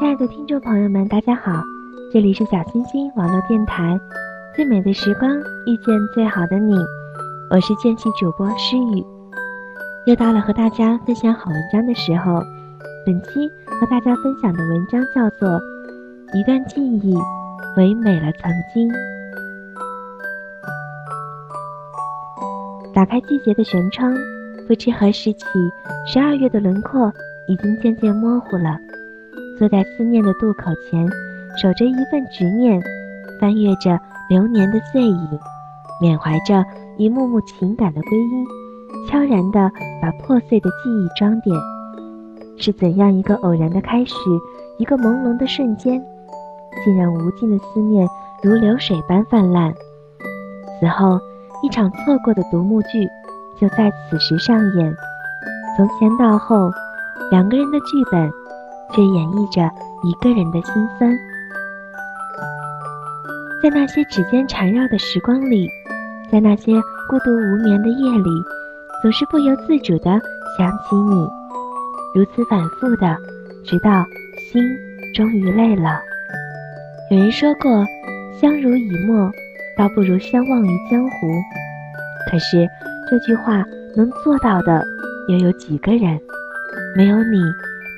亲爱的听众朋友们，大家好，这里是小星星网络电台，最美的时光遇见最好的你，我是剑气主播诗雨，又到了和大家分享好文章的时候。本期和大家分享的文章叫做《一段记忆，唯美了曾经》。打开季节的舷窗，不知何时起，十二月的轮廓已经渐渐模糊了。坐在思念的渡口前，守着一份执念，翻阅着流年的碎影，缅怀着一幕幕情感的归因，悄然地把破碎的记忆装点。是怎样一个偶然的开始，一个朦胧的瞬间，竟让无尽的思念如流水般泛滥？此后，一场错过的独幕剧就在此时上演，从前到后，两个人的剧本。却演绎着一个人的心酸，在那些指尖缠绕的时光里，在那些孤独无眠的夜里，总是不由自主的想起你，如此反复的，直到心终于累了。有人说过，相濡以沫，倒不如相忘于江湖。可是这句话能做到的，又有几个人？没有你，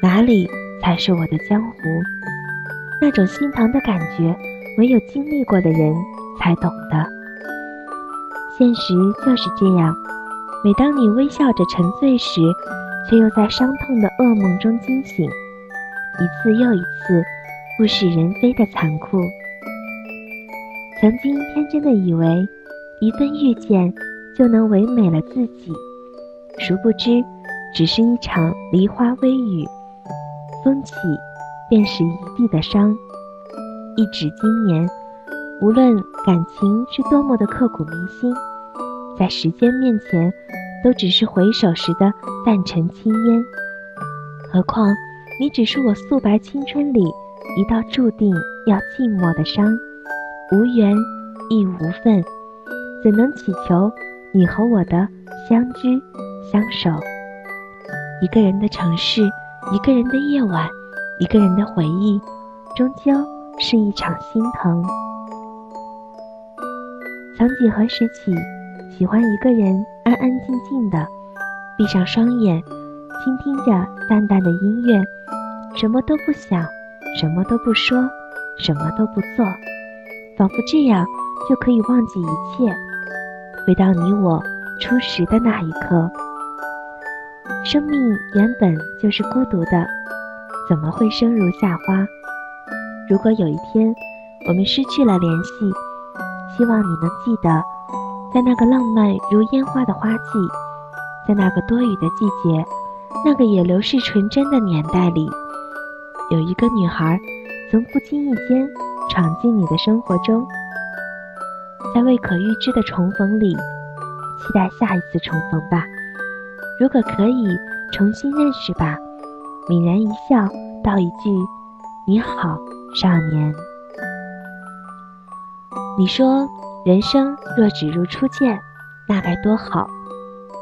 哪里？才是我的江湖，那种心疼的感觉，唯有经历过的人才懂得。现实就是这样，每当你微笑着沉醉时，却又在伤痛的噩梦中惊醒，一次又一次，物是人非的残酷。曾经天真的以为，一份遇见就能唯美了自己，殊不知，只是一场梨花微雨。风起，便是一地的伤。一纸经年，无论感情是多么的刻骨铭心，在时间面前，都只是回首时的淡尘轻烟。何况，你只是我素白青春里一道注定要寂寞的伤，无缘亦无分，怎能祈求你和我的相知相守？一个人的城市。一个人的夜晚，一个人的回忆，终究是一场心疼。曾几何时起，喜欢一个人安安静静的，闭上双眼，倾听着淡淡的音乐，什么都不想，什么都不说，什么都不做，仿佛这样就可以忘记一切，回到你我初识的那一刻。生命原本就是孤独的，怎么会生如夏花？如果有一天我们失去了联系，希望你能记得，在那个浪漫如烟花的花季，在那个多雨的季节，那个也流逝纯真的年代里，有一个女孩曾不经意间闯进你的生活中，在未可预知的重逢里，期待下一次重逢吧。如果可以重新认识吧，泯然一笑，道一句“你好，少年”。你说，人生若只如初见，那该多好！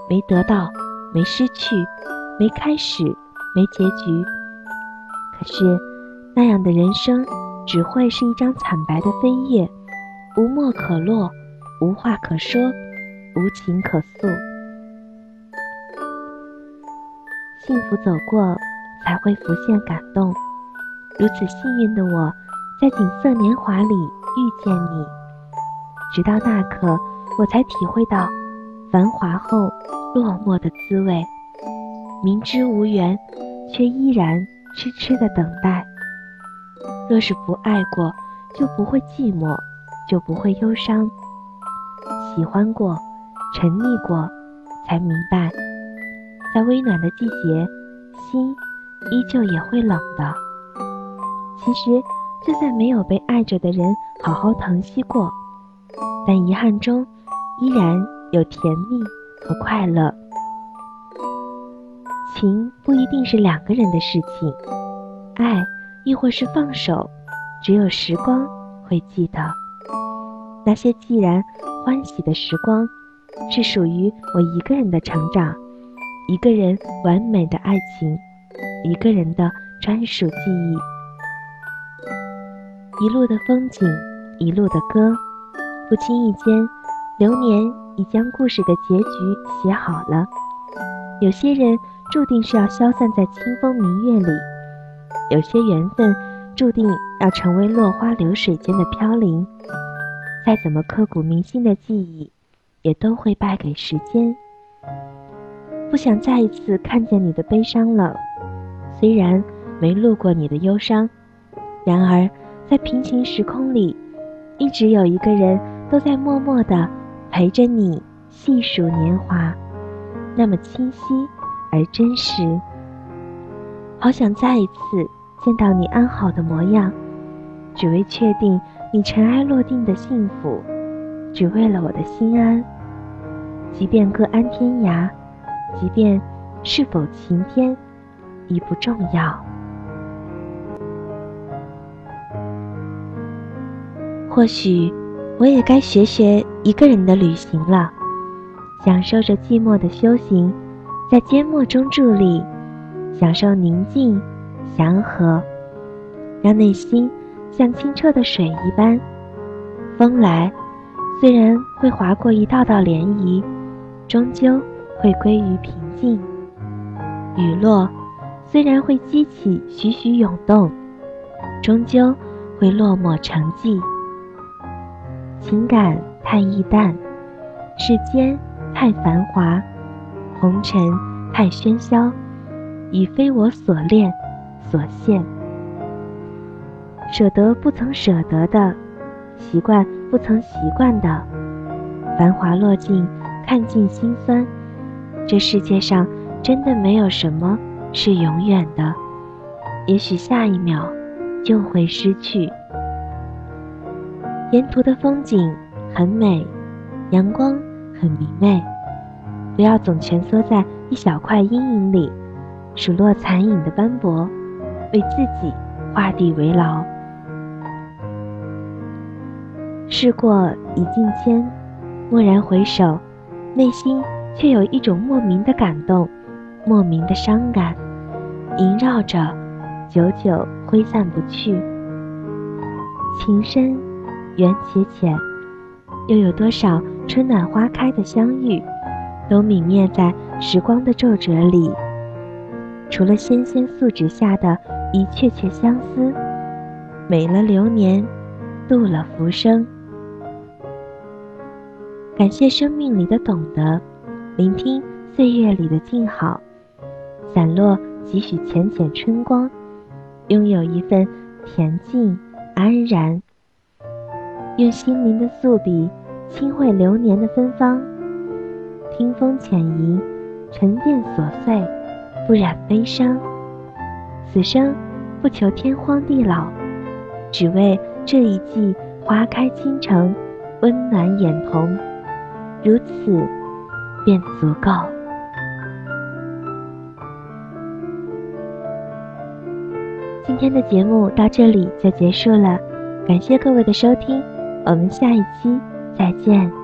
没得到，没失去，没开始，没结局。可是，那样的人生，只会是一张惨白的扉页，无墨可落，无话可说，无情可诉。幸福走过，才会浮现感动。如此幸运的我，在锦瑟年华里遇见你，直到那刻，我才体会到繁华后落寞的滋味。明知无缘，却依然痴痴的等待。若是不爱过，就不会寂寞，就不会忧伤。喜欢过，沉溺过，才明白。在微暖的季节，心依旧也会冷的。其实，就算没有被爱着的人好好疼惜过，但遗憾中依然有甜蜜和快乐。情不一定是两个人的事情，爱亦或是放手，只有时光会记得。那些既然欢喜的时光，是属于我一个人的成长。一个人完美的爱情，一个人的专属记忆。一路的风景，一路的歌，不经意间，流年已将故事的结局写好了。有些人注定是要消散在清风明月里，有些缘分注定要成为落花流水间的飘零。再怎么刻骨铭心的记忆，也都会败给时间。不想再一次看见你的悲伤了，虽然没路过你的忧伤，然而在平行时空里，一直有一个人都在默默的陪着你细数年华，那么清晰而真实。好想再一次见到你安好的模样，只为确定你尘埃落定的幸福，只为了我的心安，即便各安天涯。即便是否晴天，已不重要。或许我也该学学一个人的旅行了，享受着寂寞的修行，在缄默中伫立，享受宁静、祥和，让内心像清澈的水一般。风来，虽然会划过一道道涟漪，终究。会归于平静。雨落，虽然会激起徐徐涌动，终究会落寞成寂。情感太易淡，世间太繁华，红尘太喧嚣，已非我所恋所羡。舍得不曾舍得的，习惯不曾习惯的，繁华落尽，看尽心酸。这世界上真的没有什么是永远的，也许下一秒就会失去。沿途的风景很美，阳光很明媚，不要总蜷缩在一小块阴影里，数落残影的斑驳，为自己画地为牢。事过已境迁，蓦然回首，内心。却有一种莫名的感动，莫名的伤感，萦绕着，久久挥散不去。情深，缘且浅，又有多少春暖花开的相遇，都泯灭在时光的皱褶里。除了纤纤素指下的一阙阙相思，美了流年，度了浮生。感谢生命里的懂得。聆听岁月里的静好，散落几许浅浅春光，拥有一份恬静安然。用心灵的素笔，轻绘流年的芬芳。听风浅吟，沉淀琐碎，不染悲伤。此生不求天荒地老，只为这一季花开倾城，温暖眼瞳。如此。便足够。今天的节目到这里就结束了，感谢各位的收听，我们下一期再见。